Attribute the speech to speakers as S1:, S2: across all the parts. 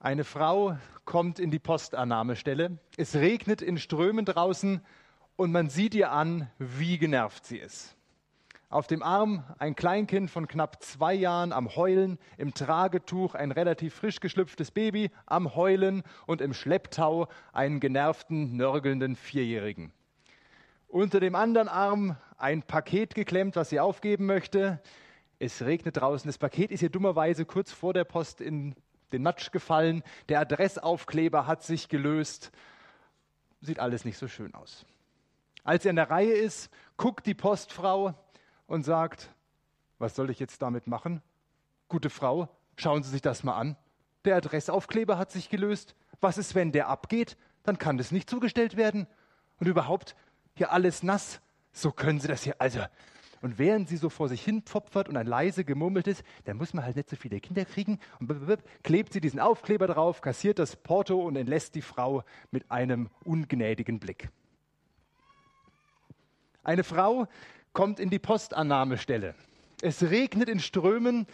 S1: Eine Frau kommt in die Postannahmestelle. Es regnet in Strömen draußen und man sieht ihr an, wie genervt sie ist. Auf dem Arm ein Kleinkind von knapp zwei Jahren am Heulen, im Tragetuch ein relativ frisch geschlüpftes Baby am Heulen und im Schlepptau einen genervten, nörgelnden Vierjährigen. Unter dem anderen Arm ein Paket geklemmt, was sie aufgeben möchte. Es regnet draußen. Das Paket ist ihr dummerweise kurz vor der Post in den Matsch gefallen, der Adressaufkleber hat sich gelöst. Sieht alles nicht so schön aus. Als er in der Reihe ist, guckt die Postfrau und sagt, was soll ich jetzt damit machen? Gute Frau, schauen Sie sich das mal an. Der Adressaufkleber hat sich gelöst. Was ist, wenn der abgeht? Dann kann das nicht zugestellt werden. Und überhaupt, hier alles nass. So können Sie das hier. Also, und während sie so vor sich hin pfopfert und ein leise gemurmelt ist, dann muss man halt nicht so viele Kinder kriegen. Und klebt sie diesen Aufkleber drauf, kassiert das Porto und entlässt die Frau mit einem ungnädigen Blick. Eine Frau kommt in die Postannahmestelle. Es regnet in Strömen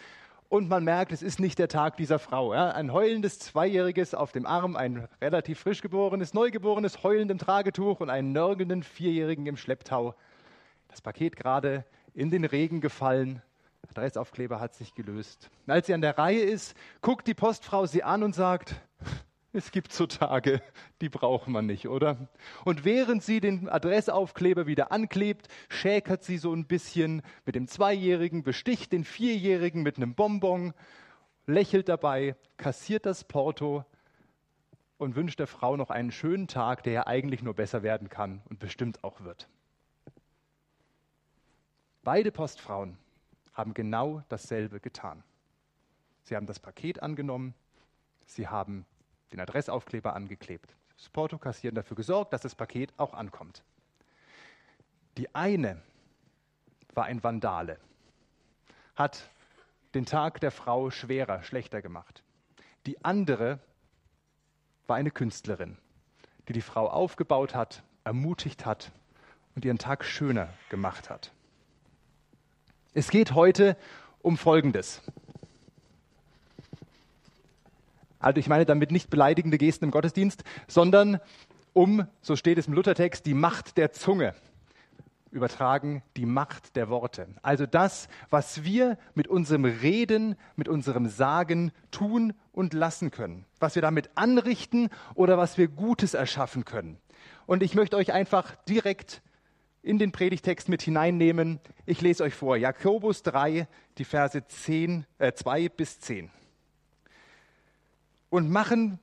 S1: und man merkt, es ist nicht der Tag dieser Frau. Ein heulendes Zweijähriges auf dem Arm, ein relativ frisch geborenes, Neugeborenes heulend im Tragetuch und einen nörgelnden Vierjährigen im Schlepptau. Das Paket gerade in den Regen gefallen. Adressaufkleber hat sich gelöst. Und als sie an der Reihe ist, guckt die Postfrau sie an und sagt, es gibt so Tage, die braucht man nicht, oder? Und während sie den Adressaufkleber wieder anklebt, schäkert sie so ein bisschen mit dem Zweijährigen, besticht den Vierjährigen mit einem Bonbon, lächelt dabei, kassiert das Porto und wünscht der Frau noch einen schönen Tag, der ja eigentlich nur besser werden kann und bestimmt auch wird. Beide Postfrauen haben genau dasselbe getan. Sie haben das Paket angenommen, sie haben den Adressaufkleber angeklebt, das Porto kassieren dafür gesorgt, dass das Paket auch ankommt. Die eine war ein Vandale, hat den Tag der Frau schwerer, schlechter gemacht. Die andere war eine Künstlerin, die die Frau aufgebaut hat, ermutigt hat und ihren Tag schöner gemacht hat. Es geht heute um Folgendes. Also ich meine damit nicht beleidigende Gesten im Gottesdienst, sondern um, so steht es im Luthertext, die Macht der Zunge. Übertragen die Macht der Worte. Also das, was wir mit unserem Reden, mit unserem Sagen tun und lassen können. Was wir damit anrichten oder was wir Gutes erschaffen können. Und ich möchte euch einfach direkt in den Predigtext mit hineinnehmen. Ich lese euch vor, Jakobus 3, die Verse 10, äh, 2 bis 10. Und machen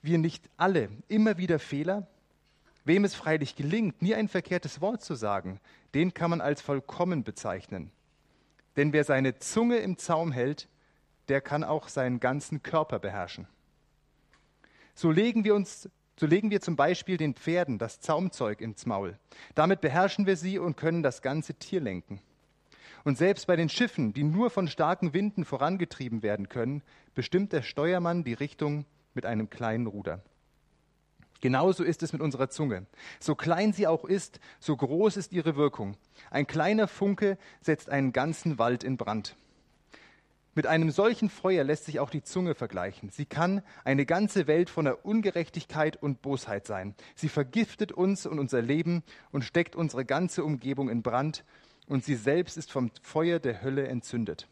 S1: wir nicht alle immer wieder Fehler? Wem es freilich gelingt, nie ein verkehrtes Wort zu sagen, den kann man als vollkommen bezeichnen. Denn wer seine Zunge im Zaum hält, der kann auch seinen ganzen Körper beherrschen. So legen wir uns so legen wir zum Beispiel den Pferden das Zaumzeug ins Maul. Damit beherrschen wir sie und können das ganze Tier lenken. Und selbst bei den Schiffen, die nur von starken Winden vorangetrieben werden können, bestimmt der Steuermann die Richtung mit einem kleinen Ruder. Genauso ist es mit unserer Zunge. So klein sie auch ist, so groß ist ihre Wirkung. Ein kleiner Funke setzt einen ganzen Wald in Brand. Mit einem solchen Feuer lässt sich auch die Zunge vergleichen. Sie kann eine ganze Welt voller Ungerechtigkeit und Bosheit sein. Sie vergiftet uns und unser Leben und steckt unsere ganze Umgebung in Brand und sie selbst ist vom Feuer der Hölle entzündet.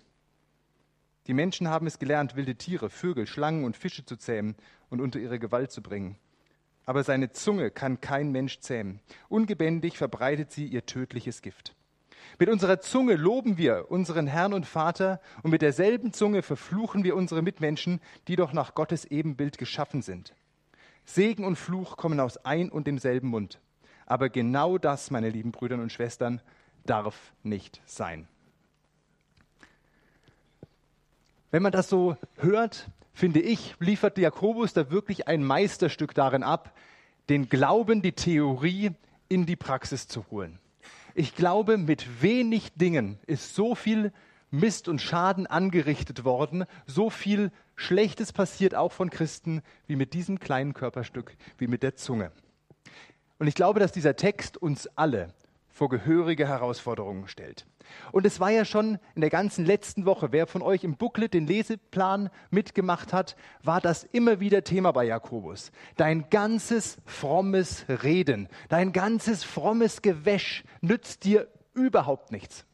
S1: Die Menschen haben es gelernt, wilde Tiere, Vögel, Schlangen und Fische zu zähmen und unter ihre Gewalt zu bringen. Aber seine Zunge kann kein Mensch zähmen. Ungebändig verbreitet sie ihr tödliches Gift. Mit unserer Zunge loben wir unseren Herrn und Vater und mit derselben Zunge verfluchen wir unsere Mitmenschen, die doch nach Gottes Ebenbild geschaffen sind. Segen und Fluch kommen aus ein und demselben Mund. Aber genau das, meine lieben Brüder und Schwestern, darf nicht sein. Wenn man das so hört, finde ich, liefert Jakobus da wirklich ein Meisterstück darin ab, den Glauben, die Theorie in die Praxis zu holen. Ich glaube, mit wenig Dingen ist so viel Mist und Schaden angerichtet worden, so viel Schlechtes passiert auch von Christen wie mit diesem kleinen Körperstück, wie mit der Zunge. Und ich glaube, dass dieser Text uns alle vor gehörige Herausforderungen stellt. Und es war ja schon in der ganzen letzten Woche, wer von euch im Booklet den Leseplan mitgemacht hat, war das immer wieder Thema bei Jakobus. Dein ganzes frommes Reden, dein ganzes frommes Gewäsch nützt dir überhaupt nichts,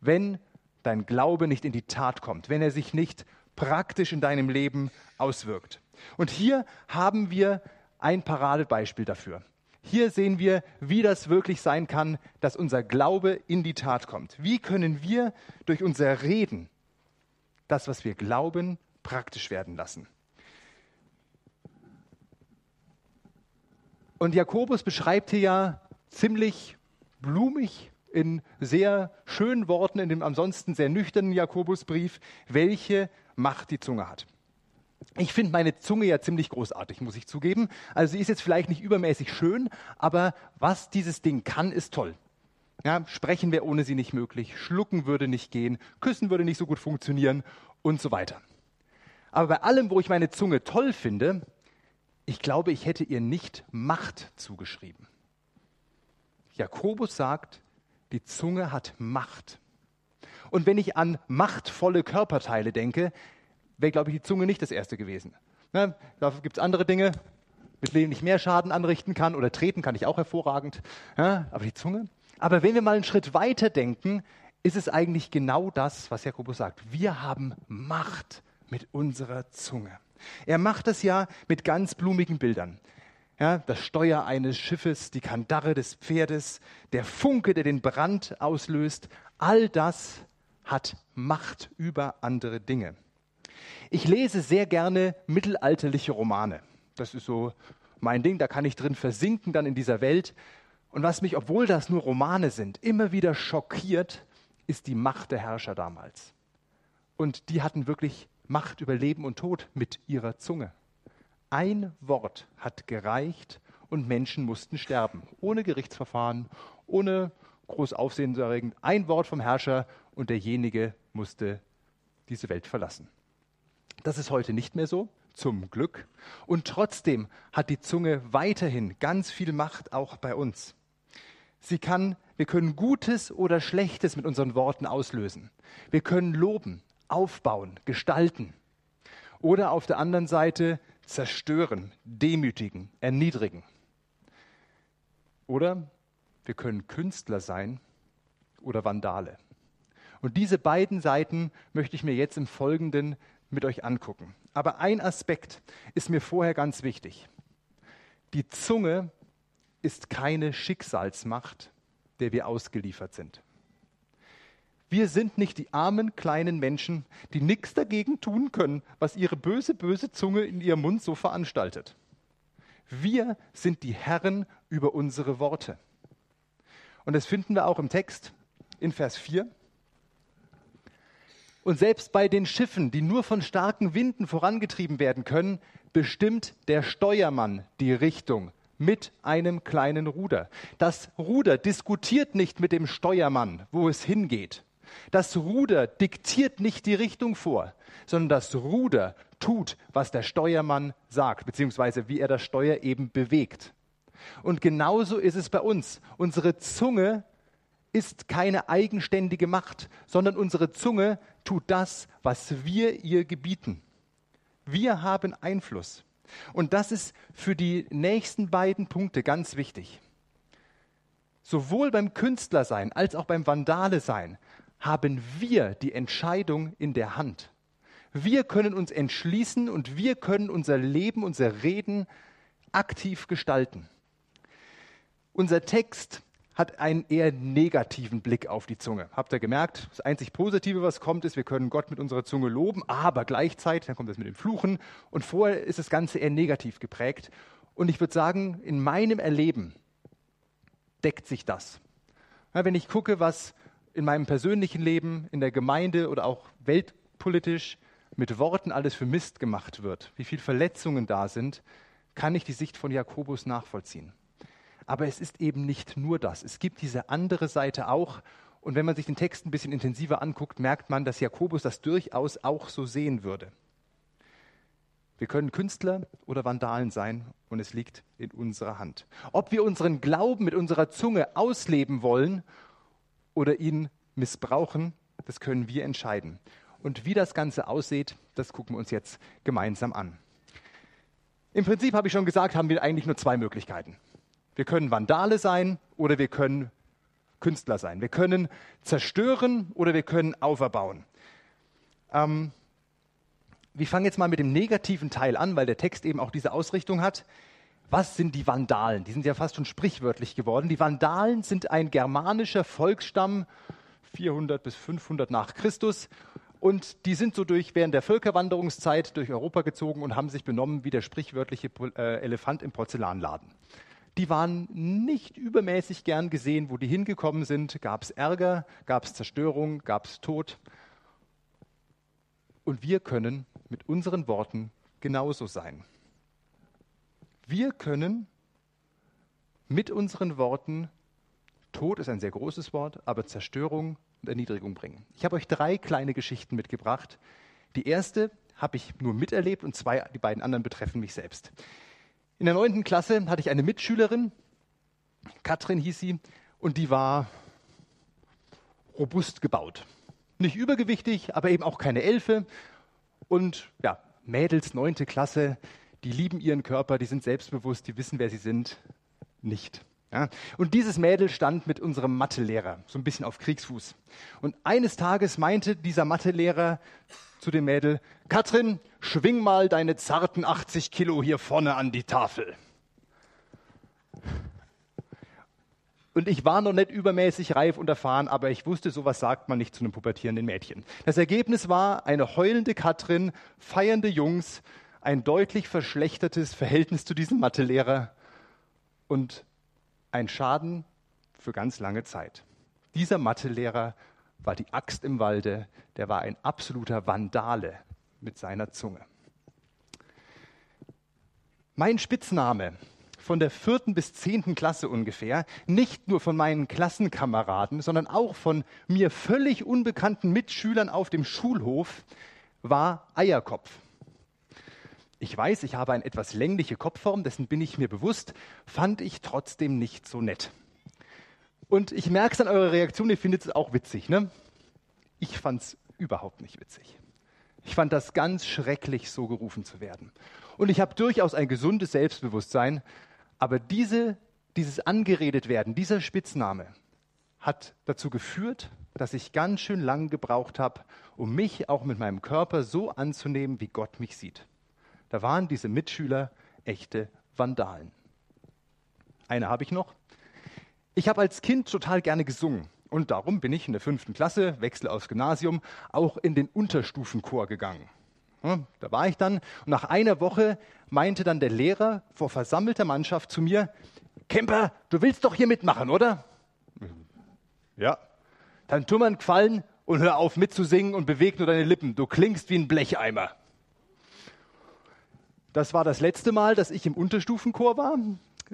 S1: wenn dein Glaube nicht in die Tat kommt, wenn er sich nicht praktisch in deinem Leben auswirkt. Und hier haben wir ein Paradebeispiel dafür. Hier sehen wir, wie das wirklich sein kann, dass unser Glaube in die Tat kommt. Wie können wir durch unser Reden das, was wir glauben, praktisch werden lassen? Und Jakobus beschreibt hier ja ziemlich blumig in sehr schönen Worten in dem ansonsten sehr nüchternen Jakobusbrief, welche Macht die Zunge hat. Ich finde meine Zunge ja ziemlich großartig, muss ich zugeben. Also sie ist jetzt vielleicht nicht übermäßig schön, aber was dieses Ding kann, ist toll. Ja, sprechen wäre ohne sie nicht möglich, schlucken würde nicht gehen, küssen würde nicht so gut funktionieren und so weiter. Aber bei allem, wo ich meine Zunge toll finde, ich glaube, ich hätte ihr nicht Macht zugeschrieben. Jakobus sagt, die Zunge hat Macht. Und wenn ich an machtvolle Körperteile denke, wäre, glaube ich, die Zunge nicht das erste gewesen. Ne? Dafür gibt es andere Dinge, mit denen ich mehr Schaden anrichten kann oder treten kann ich auch hervorragend. Ja? Aber die Zunge? Aber wenn wir mal einen Schritt weiter denken, ist es eigentlich genau das, was Jakobus sagt. Wir haben Macht mit unserer Zunge. Er macht das ja mit ganz blumigen Bildern. Ja, das Steuer eines Schiffes, die Kandare des Pferdes, der Funke, der den Brand auslöst, all das hat Macht über andere Dinge. Ich lese sehr gerne mittelalterliche Romane. Das ist so mein Ding, da kann ich drin versinken dann in dieser Welt. Und was mich, obwohl das nur Romane sind, immer wieder schockiert, ist die Macht der Herrscher damals. Und die hatten wirklich Macht über Leben und Tod mit ihrer Zunge. Ein Wort hat gereicht und Menschen mussten sterben, ohne Gerichtsverfahren, ohne groß Aufsehen zu erregen. Ein Wort vom Herrscher und derjenige musste diese Welt verlassen. Das ist heute nicht mehr so, zum Glück. Und trotzdem hat die Zunge weiterhin ganz viel Macht auch bei uns. Sie kann, wir können Gutes oder Schlechtes mit unseren Worten auslösen. Wir können loben, aufbauen, gestalten. Oder auf der anderen Seite zerstören, demütigen, erniedrigen. Oder wir können Künstler sein oder Vandale. Und diese beiden Seiten möchte ich mir jetzt im Folgenden mit euch angucken. Aber ein Aspekt ist mir vorher ganz wichtig. Die Zunge ist keine Schicksalsmacht, der wir ausgeliefert sind. Wir sind nicht die armen kleinen Menschen, die nichts dagegen tun können, was ihre böse, böse Zunge in ihrem Mund so veranstaltet. Wir sind die Herren über unsere Worte. Und das finden wir auch im Text in Vers 4. Und selbst bei den Schiffen, die nur von starken Winden vorangetrieben werden können, bestimmt der Steuermann die Richtung mit einem kleinen Ruder. Das Ruder diskutiert nicht mit dem Steuermann, wo es hingeht. Das Ruder diktiert nicht die Richtung vor, sondern das Ruder tut, was der Steuermann sagt, beziehungsweise wie er das Steuer eben bewegt. Und genauso ist es bei uns. Unsere Zunge ist keine eigenständige Macht, sondern unsere Zunge tut das, was wir ihr gebieten. Wir haben Einfluss. Und das ist für die nächsten beiden Punkte ganz wichtig. Sowohl beim Künstlersein als auch beim Vandale sein haben wir die Entscheidung in der Hand. Wir können uns entschließen und wir können unser Leben, unser Reden aktiv gestalten. Unser Text hat einen eher negativen Blick auf die Zunge. Habt ihr gemerkt? Das einzig Positive, was kommt, ist, wir können Gott mit unserer Zunge loben, aber gleichzeitig, dann kommt das mit dem Fluchen und vorher ist das Ganze eher negativ geprägt. Und ich würde sagen, in meinem Erleben deckt sich das. Ja, wenn ich gucke, was in meinem persönlichen Leben, in der Gemeinde oder auch weltpolitisch mit Worten alles für Mist gemacht wird, wie viele Verletzungen da sind, kann ich die Sicht von Jakobus nachvollziehen. Aber es ist eben nicht nur das. Es gibt diese andere Seite auch. Und wenn man sich den Text ein bisschen intensiver anguckt, merkt man, dass Jakobus das durchaus auch so sehen würde. Wir können Künstler oder Vandalen sein und es liegt in unserer Hand. Ob wir unseren Glauben mit unserer Zunge ausleben wollen oder ihn missbrauchen, das können wir entscheiden. Und wie das Ganze aussieht, das gucken wir uns jetzt gemeinsam an. Im Prinzip habe ich schon gesagt, haben wir eigentlich nur zwei Möglichkeiten. Wir können Vandale sein oder wir können Künstler sein. Wir können zerstören oder wir können auferbauen. Ähm, wir fangen jetzt mal mit dem negativen Teil an, weil der Text eben auch diese Ausrichtung hat. Was sind die Vandalen? Die sind ja fast schon sprichwörtlich geworden. Die Vandalen sind ein germanischer Volksstamm, 400 bis 500 nach Christus. Und die sind so durch während der Völkerwanderungszeit durch Europa gezogen und haben sich benommen wie der sprichwörtliche äh, Elefant im Porzellanladen. Die waren nicht übermäßig gern gesehen, wo die hingekommen sind. Gab es Ärger, gab es Zerstörung, gab es Tod. Und wir können mit unseren Worten genauso sein. Wir können mit unseren Worten, Tod ist ein sehr großes Wort, aber Zerstörung und Erniedrigung bringen. Ich habe euch drei kleine Geschichten mitgebracht. Die erste habe ich nur miterlebt und zwei, die beiden anderen betreffen mich selbst. In der neunten Klasse hatte ich eine Mitschülerin, Katrin hieß sie, und die war robust gebaut. Nicht übergewichtig, aber eben auch keine Elfe. Und ja, Mädels, neunte Klasse, die lieben ihren Körper, die sind selbstbewusst, die wissen, wer sie sind. Nicht. Ja. Und dieses Mädel stand mit unserem Mathelehrer so ein bisschen auf Kriegsfuß. Und eines Tages meinte dieser Mathelehrer zu dem Mädel, Katrin, schwing mal deine zarten 80 Kilo hier vorne an die Tafel. Und ich war noch nicht übermäßig reif und erfahren, aber ich wusste, sowas sagt man nicht zu einem pubertierenden Mädchen. Das Ergebnis war eine heulende Katrin, feiernde Jungs, ein deutlich verschlechtertes Verhältnis zu diesem Mathelehrer und ein Schaden für ganz lange Zeit. Dieser Mathelehrer war die Axt im Walde, der war ein absoluter Vandale mit seiner Zunge. Mein Spitzname von der vierten bis zehnten Klasse ungefähr, nicht nur von meinen Klassenkameraden, sondern auch von mir völlig unbekannten Mitschülern auf dem Schulhof, war Eierkopf. Ich weiß, ich habe eine etwas längliche Kopfform, dessen bin ich mir bewusst, fand ich trotzdem nicht so nett. Und ich merke es an eurer Reaktion, ihr findet es auch witzig. Ne? Ich fand es überhaupt nicht witzig. Ich fand das ganz schrecklich, so gerufen zu werden. Und ich habe durchaus ein gesundes Selbstbewusstsein, aber diese, dieses angeredet werden, dieser Spitzname hat dazu geführt, dass ich ganz schön lang gebraucht habe, um mich auch mit meinem Körper so anzunehmen, wie Gott mich sieht. Da waren diese Mitschüler echte Vandalen. Eine habe ich noch. Ich habe als Kind total gerne gesungen. Und darum bin ich in der fünften Klasse, wechsle aufs Gymnasium, auch in den Unterstufenchor gegangen. Da war ich dann und nach einer Woche meinte dann der Lehrer vor versammelter Mannschaft zu mir, Kemper, du willst doch hier mitmachen, oder? Ja. Dann tu mir einen Gefallen und hör auf mitzusingen und beweg nur deine Lippen. Du klingst wie ein Blecheimer. Das war das letzte Mal, dass ich im Unterstufenchor war.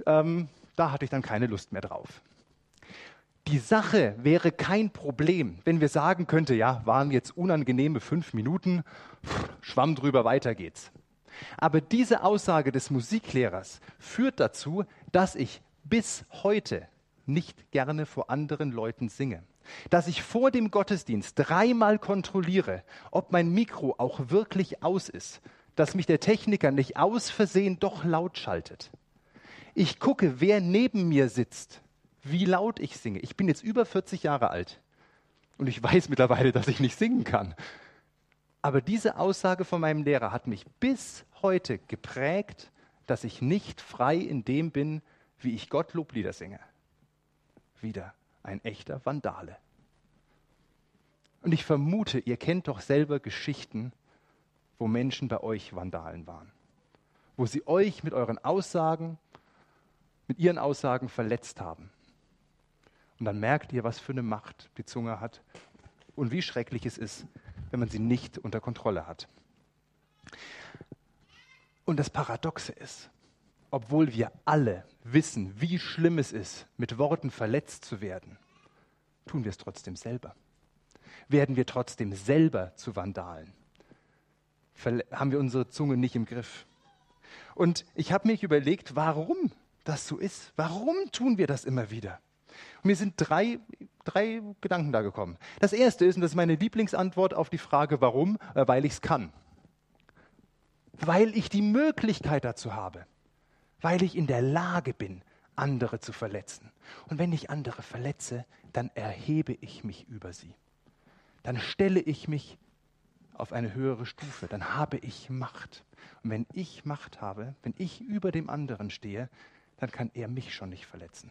S1: Ähm, da hatte ich dann keine Lust mehr drauf. Die Sache wäre kein Problem, wenn wir sagen könnte, ja, waren jetzt unangenehme fünf Minuten, schwamm drüber, weiter geht's. Aber diese Aussage des Musiklehrers führt dazu, dass ich bis heute nicht gerne vor anderen Leuten singe. Dass ich vor dem Gottesdienst dreimal kontrolliere, ob mein Mikro auch wirklich aus ist, dass mich der Techniker nicht aus Versehen doch laut schaltet. Ich gucke, wer neben mir sitzt wie laut ich singe. Ich bin jetzt über 40 Jahre alt und ich weiß mittlerweile, dass ich nicht singen kann. Aber diese Aussage von meinem Lehrer hat mich bis heute geprägt, dass ich nicht frei in dem bin, wie ich Gott Loblieder singe. Wieder ein echter Vandale. Und ich vermute, ihr kennt doch selber Geschichten, wo Menschen bei euch Vandalen waren. Wo sie euch mit euren Aussagen, mit ihren Aussagen verletzt haben. Und dann merkt ihr, was für eine Macht die Zunge hat und wie schrecklich es ist, wenn man sie nicht unter Kontrolle hat. Und das Paradoxe ist, obwohl wir alle wissen, wie schlimm es ist, mit Worten verletzt zu werden, tun wir es trotzdem selber. Werden wir trotzdem selber zu Vandalen. Haben wir unsere Zunge nicht im Griff. Und ich habe mich überlegt, warum das so ist. Warum tun wir das immer wieder? Und mir sind drei, drei Gedanken da gekommen. Das erste ist, und das ist meine Lieblingsantwort auf die Frage, warum, äh, weil ich es kann. Weil ich die Möglichkeit dazu habe. Weil ich in der Lage bin, andere zu verletzen. Und wenn ich andere verletze, dann erhebe ich mich über sie. Dann stelle ich mich auf eine höhere Stufe, dann habe ich Macht. Und wenn ich Macht habe, wenn ich über dem anderen stehe, dann kann er mich schon nicht verletzen.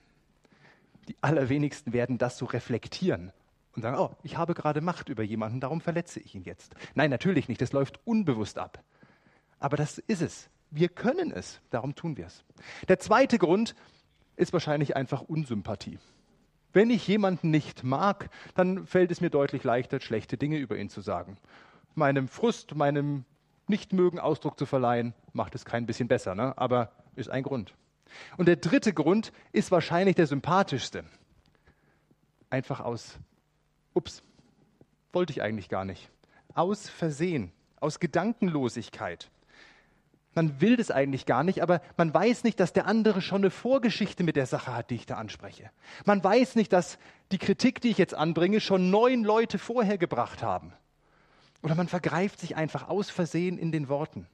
S1: Die allerwenigsten werden das so reflektieren und sagen, oh, ich habe gerade Macht über jemanden, darum verletze ich ihn jetzt. Nein, natürlich nicht, das läuft unbewusst ab. Aber das ist es. Wir können es, darum tun wir es. Der zweite Grund ist wahrscheinlich einfach Unsympathie. Wenn ich jemanden nicht mag, dann fällt es mir deutlich leichter, schlechte Dinge über ihn zu sagen. Meinem Frust, meinem Nichtmögen Ausdruck zu verleihen, macht es kein bisschen besser, ne? aber ist ein Grund. Und der dritte Grund ist wahrscheinlich der sympathischste. Einfach aus, ups, wollte ich eigentlich gar nicht. Aus Versehen, aus Gedankenlosigkeit. Man will das eigentlich gar nicht, aber man weiß nicht, dass der andere schon eine Vorgeschichte mit der Sache hat, die ich da anspreche. Man weiß nicht, dass die Kritik, die ich jetzt anbringe, schon neun Leute vorher gebracht haben. Oder man vergreift sich einfach aus Versehen in den Worten.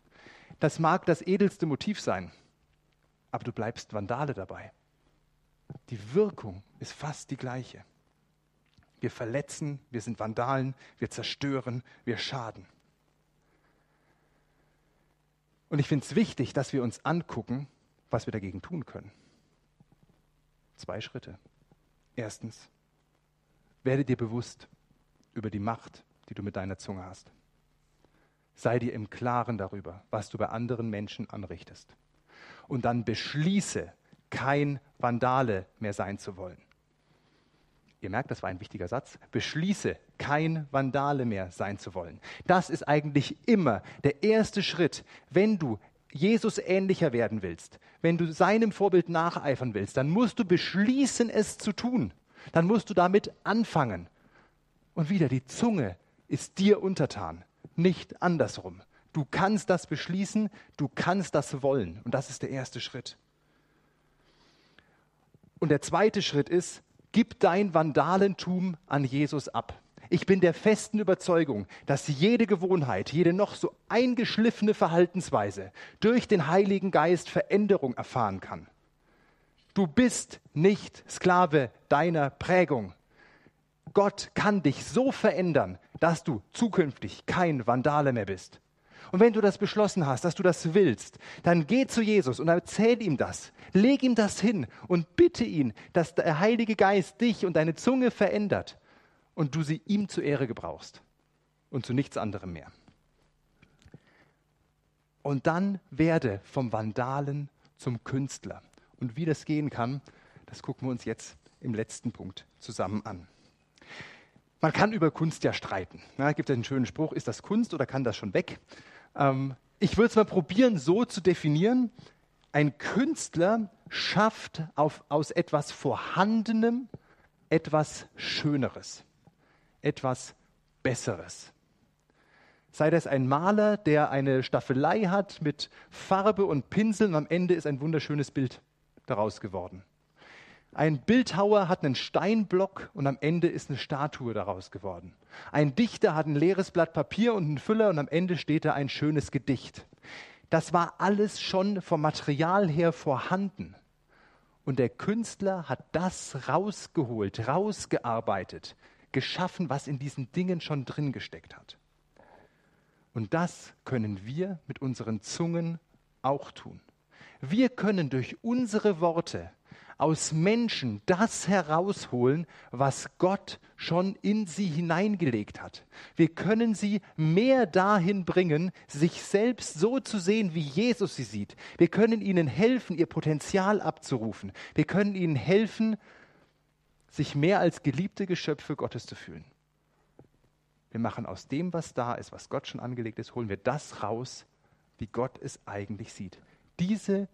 S1: Das mag das edelste Motiv sein aber du bleibst Vandale dabei. Die Wirkung ist fast die gleiche. Wir verletzen, wir sind Vandalen, wir zerstören, wir schaden. Und ich finde es wichtig, dass wir uns angucken, was wir dagegen tun können. Zwei Schritte. Erstens, werde dir bewusst über die Macht, die du mit deiner Zunge hast. Sei dir im Klaren darüber, was du bei anderen Menschen anrichtest und dann beschließe, kein Vandale mehr sein zu wollen. Ihr merkt, das war ein wichtiger Satz. Beschließe, kein Vandale mehr sein zu wollen. Das ist eigentlich immer der erste Schritt, wenn du Jesus ähnlicher werden willst, wenn du seinem Vorbild nacheifern willst, dann musst du beschließen, es zu tun. Dann musst du damit anfangen. Und wieder, die Zunge ist dir untertan, nicht andersrum. Du kannst das beschließen, du kannst das wollen. Und das ist der erste Schritt. Und der zweite Schritt ist, gib dein Vandalentum an Jesus ab. Ich bin der festen Überzeugung, dass jede Gewohnheit, jede noch so eingeschliffene Verhaltensweise durch den Heiligen Geist Veränderung erfahren kann. Du bist nicht Sklave deiner Prägung. Gott kann dich so verändern, dass du zukünftig kein Vandale mehr bist. Und wenn du das beschlossen hast, dass du das willst, dann geh zu Jesus und erzähl ihm das. Leg ihm das hin und bitte ihn, dass der Heilige Geist dich und deine Zunge verändert und du sie ihm zur Ehre gebrauchst und zu nichts anderem mehr. Und dann werde vom Vandalen zum Künstler. Und wie das gehen kann, das gucken wir uns jetzt im letzten Punkt zusammen an. Man kann über Kunst ja streiten. Es gibt einen schönen Spruch, ist das Kunst oder kann das schon weg? Ähm, ich würde es mal probieren, so zu definieren. Ein Künstler schafft auf, aus etwas Vorhandenem etwas Schöneres, etwas Besseres. Sei das ein Maler, der eine Staffelei hat mit Farbe und Pinsel und am Ende ist ein wunderschönes Bild daraus geworden. Ein Bildhauer hat einen Steinblock und am Ende ist eine Statue daraus geworden. Ein Dichter hat ein leeres Blatt Papier und einen Füller und am Ende steht da ein schönes Gedicht. Das war alles schon vom Material her vorhanden. Und der Künstler hat das rausgeholt, rausgearbeitet, geschaffen, was in diesen Dingen schon drin gesteckt hat. Und das können wir mit unseren Zungen auch tun. Wir können durch unsere Worte aus Menschen das herausholen, was Gott schon in sie hineingelegt hat. Wir können sie mehr dahin bringen, sich selbst so zu sehen, wie Jesus sie sieht. Wir können ihnen helfen, ihr Potenzial abzurufen. Wir können ihnen helfen, sich mehr als geliebte Geschöpfe Gottes zu fühlen. Wir machen aus dem, was da ist, was Gott schon angelegt ist, holen wir das raus, wie Gott es eigentlich sieht. Diese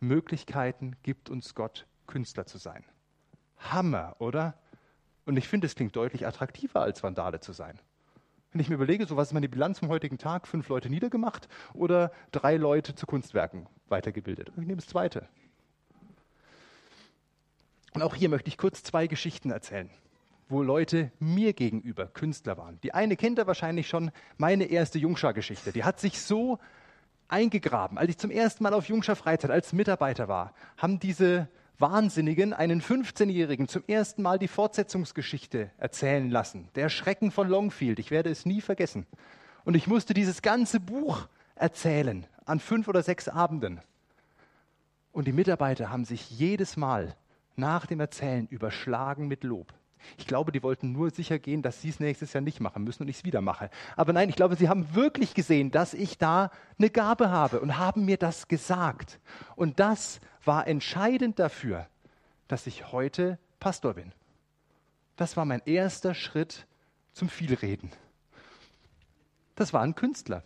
S1: Möglichkeiten gibt uns Gott Künstler zu sein. Hammer, oder? Und ich finde, es klingt deutlich attraktiver, als Vandale zu sein. Wenn ich mir überlege, so was ist meine Bilanz vom heutigen Tag, fünf Leute niedergemacht oder drei Leute zu Kunstwerken weitergebildet. Ich nehme das zweite. Und auch hier möchte ich kurz zwei Geschichten erzählen, wo Leute mir gegenüber Künstler waren. Die eine kennt ihr wahrscheinlich schon, meine erste Jungschar-Geschichte. Die hat sich so eingegraben. Als ich zum ersten Mal auf Jungschar Freizeit als Mitarbeiter war, haben diese Wahnsinnigen einen 15-Jährigen zum ersten Mal die Fortsetzungsgeschichte erzählen lassen. Der Schrecken von Longfield. Ich werde es nie vergessen. Und ich musste dieses ganze Buch erzählen an fünf oder sechs Abenden. Und die Mitarbeiter haben sich jedes Mal nach dem Erzählen überschlagen mit Lob. Ich glaube, die wollten nur sicher gehen, dass sie es nächstes Jahr nicht machen müssen und ich es wieder mache. Aber nein, ich glaube, sie haben wirklich gesehen, dass ich da eine Gabe habe und haben mir das gesagt. Und das war entscheidend dafür, dass ich heute Pastor bin. Das war mein erster Schritt zum Vielreden. Das war ein Künstler.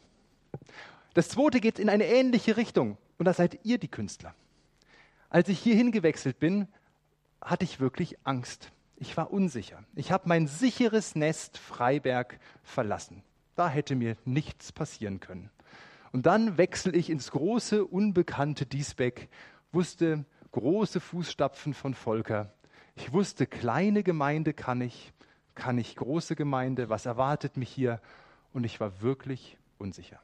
S1: Das zweite geht in eine ähnliche Richtung und da seid ihr die Künstler. Als ich hierhin gewechselt bin, hatte ich wirklich Angst. Ich war unsicher. Ich habe mein sicheres Nest Freiberg verlassen. Da hätte mir nichts passieren können. Und dann wechsle ich ins große, unbekannte Diesbeck, wusste große Fußstapfen von Volker. Ich wusste, kleine Gemeinde kann ich, kann ich große Gemeinde, was erwartet mich hier? Und ich war wirklich unsicher.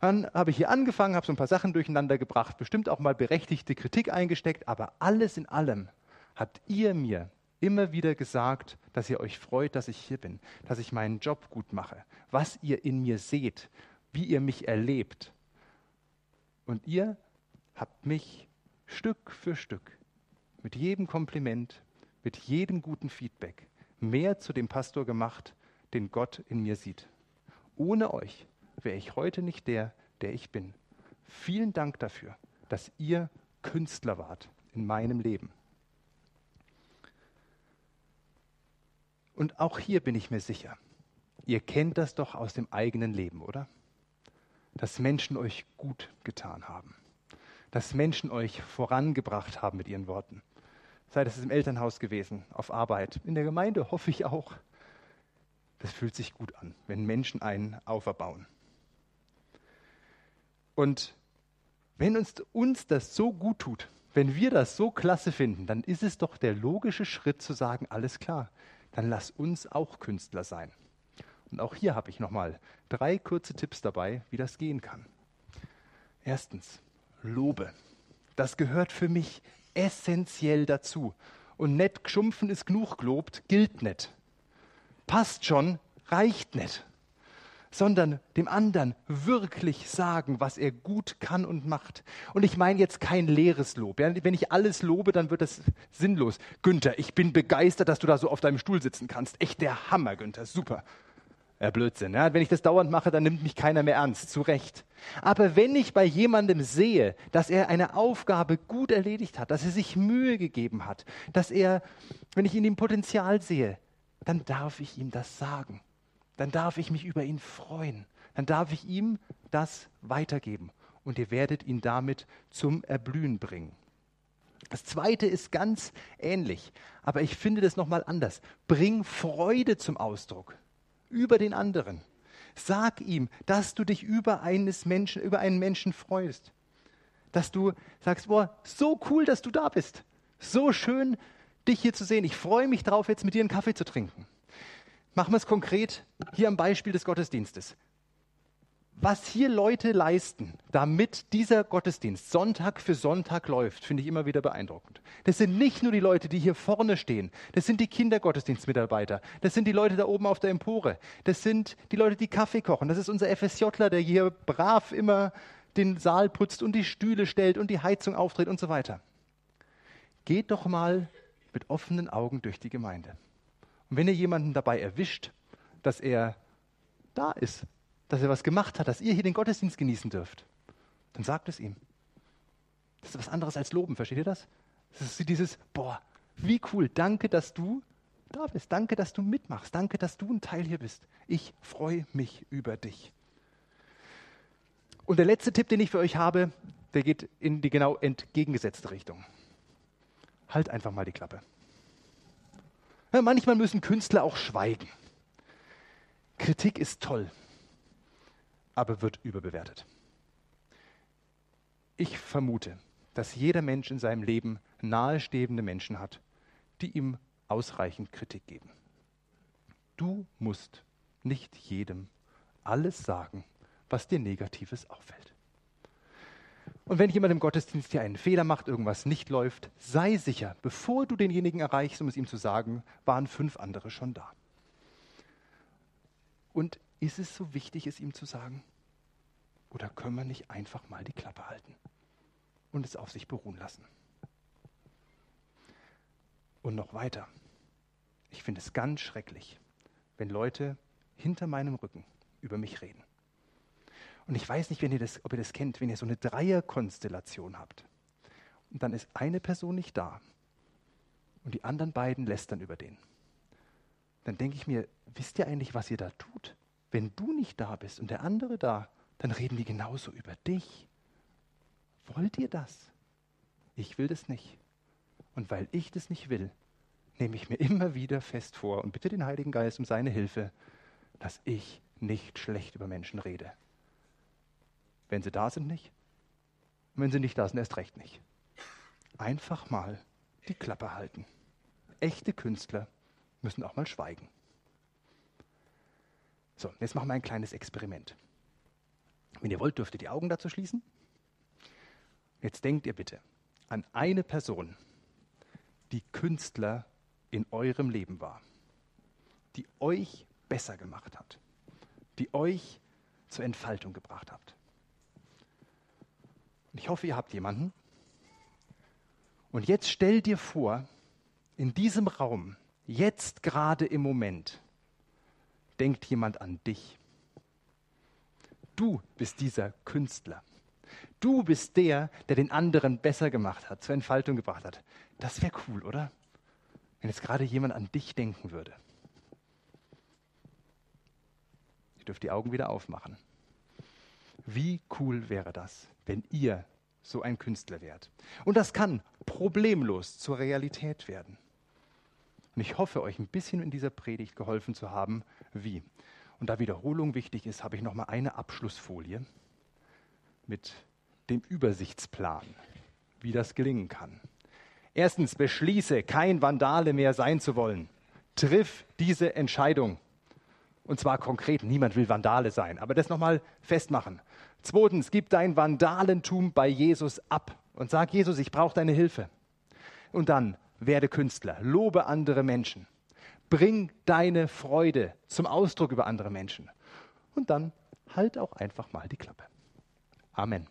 S1: Dann habe ich hier angefangen, habe so ein paar Sachen durcheinander gebracht, bestimmt auch mal berechtigte Kritik eingesteckt, aber alles in allem habt ihr mir immer wieder gesagt, dass ihr euch freut, dass ich hier bin, dass ich meinen Job gut mache, was ihr in mir seht, wie ihr mich erlebt. Und ihr habt mich Stück für Stück mit jedem Kompliment, mit jedem guten Feedback mehr zu dem Pastor gemacht, den Gott in mir sieht. Ohne euch wäre ich heute nicht der, der ich bin. Vielen Dank dafür, dass ihr Künstler wart in meinem Leben. Und auch hier bin ich mir sicher, ihr kennt das doch aus dem eigenen Leben, oder? Dass Menschen euch gut getan haben, dass Menschen euch vorangebracht haben mit ihren Worten. Sei das im Elternhaus gewesen, auf Arbeit, in der Gemeinde hoffe ich auch. Das fühlt sich gut an, wenn Menschen einen auferbauen. Und wenn uns, uns das so gut tut, wenn wir das so klasse finden, dann ist es doch der logische Schritt zu sagen, alles klar, dann lass uns auch Künstler sein. Und auch hier habe ich nochmal drei kurze Tipps dabei, wie das gehen kann. Erstens, Lobe. Das gehört für mich essentiell dazu. Und nett geschumpfen ist genug gelobt, gilt nicht. Passt schon, reicht nicht sondern dem anderen wirklich sagen, was er gut kann und macht. Und ich meine jetzt kein leeres Lob. Ja? Wenn ich alles lobe, dann wird das sinnlos. Günther, ich bin begeistert, dass du da so auf deinem Stuhl sitzen kannst. Echt der Hammer, Günther, super. Ja, Blödsinn. Ja? Wenn ich das dauernd mache, dann nimmt mich keiner mehr ernst, zu Recht. Aber wenn ich bei jemandem sehe, dass er eine Aufgabe gut erledigt hat, dass er sich Mühe gegeben hat, dass er, wenn ich in ihm Potenzial sehe, dann darf ich ihm das sagen dann darf ich mich über ihn freuen. Dann darf ich ihm das weitergeben. Und ihr werdet ihn damit zum Erblühen bringen. Das zweite ist ganz ähnlich, aber ich finde das nochmal anders. Bring Freude zum Ausdruck über den anderen. Sag ihm, dass du dich über, eines Menschen, über einen Menschen freust. Dass du sagst, boah, so cool, dass du da bist. So schön, dich hier zu sehen. Ich freue mich drauf, jetzt mit dir einen Kaffee zu trinken. Machen wir es konkret hier am Beispiel des Gottesdienstes. Was hier Leute leisten, damit dieser Gottesdienst Sonntag für Sonntag läuft, finde ich immer wieder beeindruckend. Das sind nicht nur die Leute, die hier vorne stehen, das sind die Kindergottesdienstmitarbeiter, das sind die Leute da oben auf der Empore, das sind die Leute, die Kaffee kochen, das ist unser FSJler, der hier brav immer den Saal putzt und die Stühle stellt und die Heizung auftritt und so weiter. Geht doch mal mit offenen Augen durch die Gemeinde. Und wenn ihr jemanden dabei erwischt, dass er da ist, dass er was gemacht hat, dass ihr hier den Gottesdienst genießen dürft, dann sagt es ihm. Das ist was anderes als Loben, versteht ihr das? Das ist dieses, boah, wie cool, danke, dass du da bist, danke, dass du mitmachst, danke, dass du ein Teil hier bist. Ich freue mich über dich. Und der letzte Tipp, den ich für euch habe, der geht in die genau entgegengesetzte Richtung. Halt einfach mal die Klappe. Ja, manchmal müssen Künstler auch schweigen. Kritik ist toll, aber wird überbewertet. Ich vermute, dass jeder Mensch in seinem Leben nahestehende Menschen hat, die ihm ausreichend Kritik geben. Du musst nicht jedem alles sagen, was dir Negatives auffällt. Und wenn jemand im Gottesdienst dir einen Fehler macht, irgendwas nicht läuft, sei sicher, bevor du denjenigen erreichst, um es ihm zu sagen, waren fünf andere schon da. Und ist es so wichtig, es ihm zu sagen? Oder können wir nicht einfach mal die Klappe halten und es auf sich beruhen lassen? Und noch weiter. Ich finde es ganz schrecklich, wenn Leute hinter meinem Rücken über mich reden. Und ich weiß nicht, ihr das, ob ihr das kennt, wenn ihr so eine Dreierkonstellation habt. Und dann ist eine Person nicht da und die anderen beiden lästern über den. Dann denke ich mir, wisst ihr eigentlich, was ihr da tut? Wenn du nicht da bist und der andere da, dann reden die genauso über dich. Wollt ihr das? Ich will das nicht. Und weil ich das nicht will, nehme ich mir immer wieder fest vor und bitte den Heiligen Geist um seine Hilfe, dass ich nicht schlecht über Menschen rede. Wenn sie da sind, nicht. Und wenn sie nicht da sind, erst recht nicht. Einfach mal die Klappe halten. Echte Künstler müssen auch mal schweigen. So, jetzt machen wir ein kleines Experiment. Wenn ihr wollt, dürft ihr die Augen dazu schließen. Jetzt denkt ihr bitte an eine Person, die Künstler in eurem Leben war, die euch besser gemacht hat, die euch zur Entfaltung gebracht hat. Und ich hoffe, ihr habt jemanden. Und jetzt stell dir vor, in diesem Raum, jetzt gerade im Moment, denkt jemand an dich. Du bist dieser Künstler. Du bist der, der den anderen besser gemacht hat, zur Entfaltung gebracht hat. Das wäre cool, oder? Wenn jetzt gerade jemand an dich denken würde. Ihr dürft die Augen wieder aufmachen. Wie cool wäre das, wenn ihr so ein Künstler wärt? Und das kann problemlos zur Realität werden. Und ich hoffe, euch ein bisschen in dieser Predigt geholfen zu haben, wie. Und da Wiederholung wichtig ist, habe ich noch mal eine Abschlussfolie mit dem Übersichtsplan, wie das gelingen kann. Erstens, beschließe, kein Vandale mehr sein zu wollen. Triff diese Entscheidung. Und zwar konkret, niemand will Vandale sein, aber das nochmal festmachen. Zweitens, gib dein Vandalentum bei Jesus ab und sag Jesus, ich brauche deine Hilfe. Und dann werde Künstler, lobe andere Menschen, bring deine Freude zum Ausdruck über andere Menschen. Und dann halt auch einfach mal die Klappe. Amen.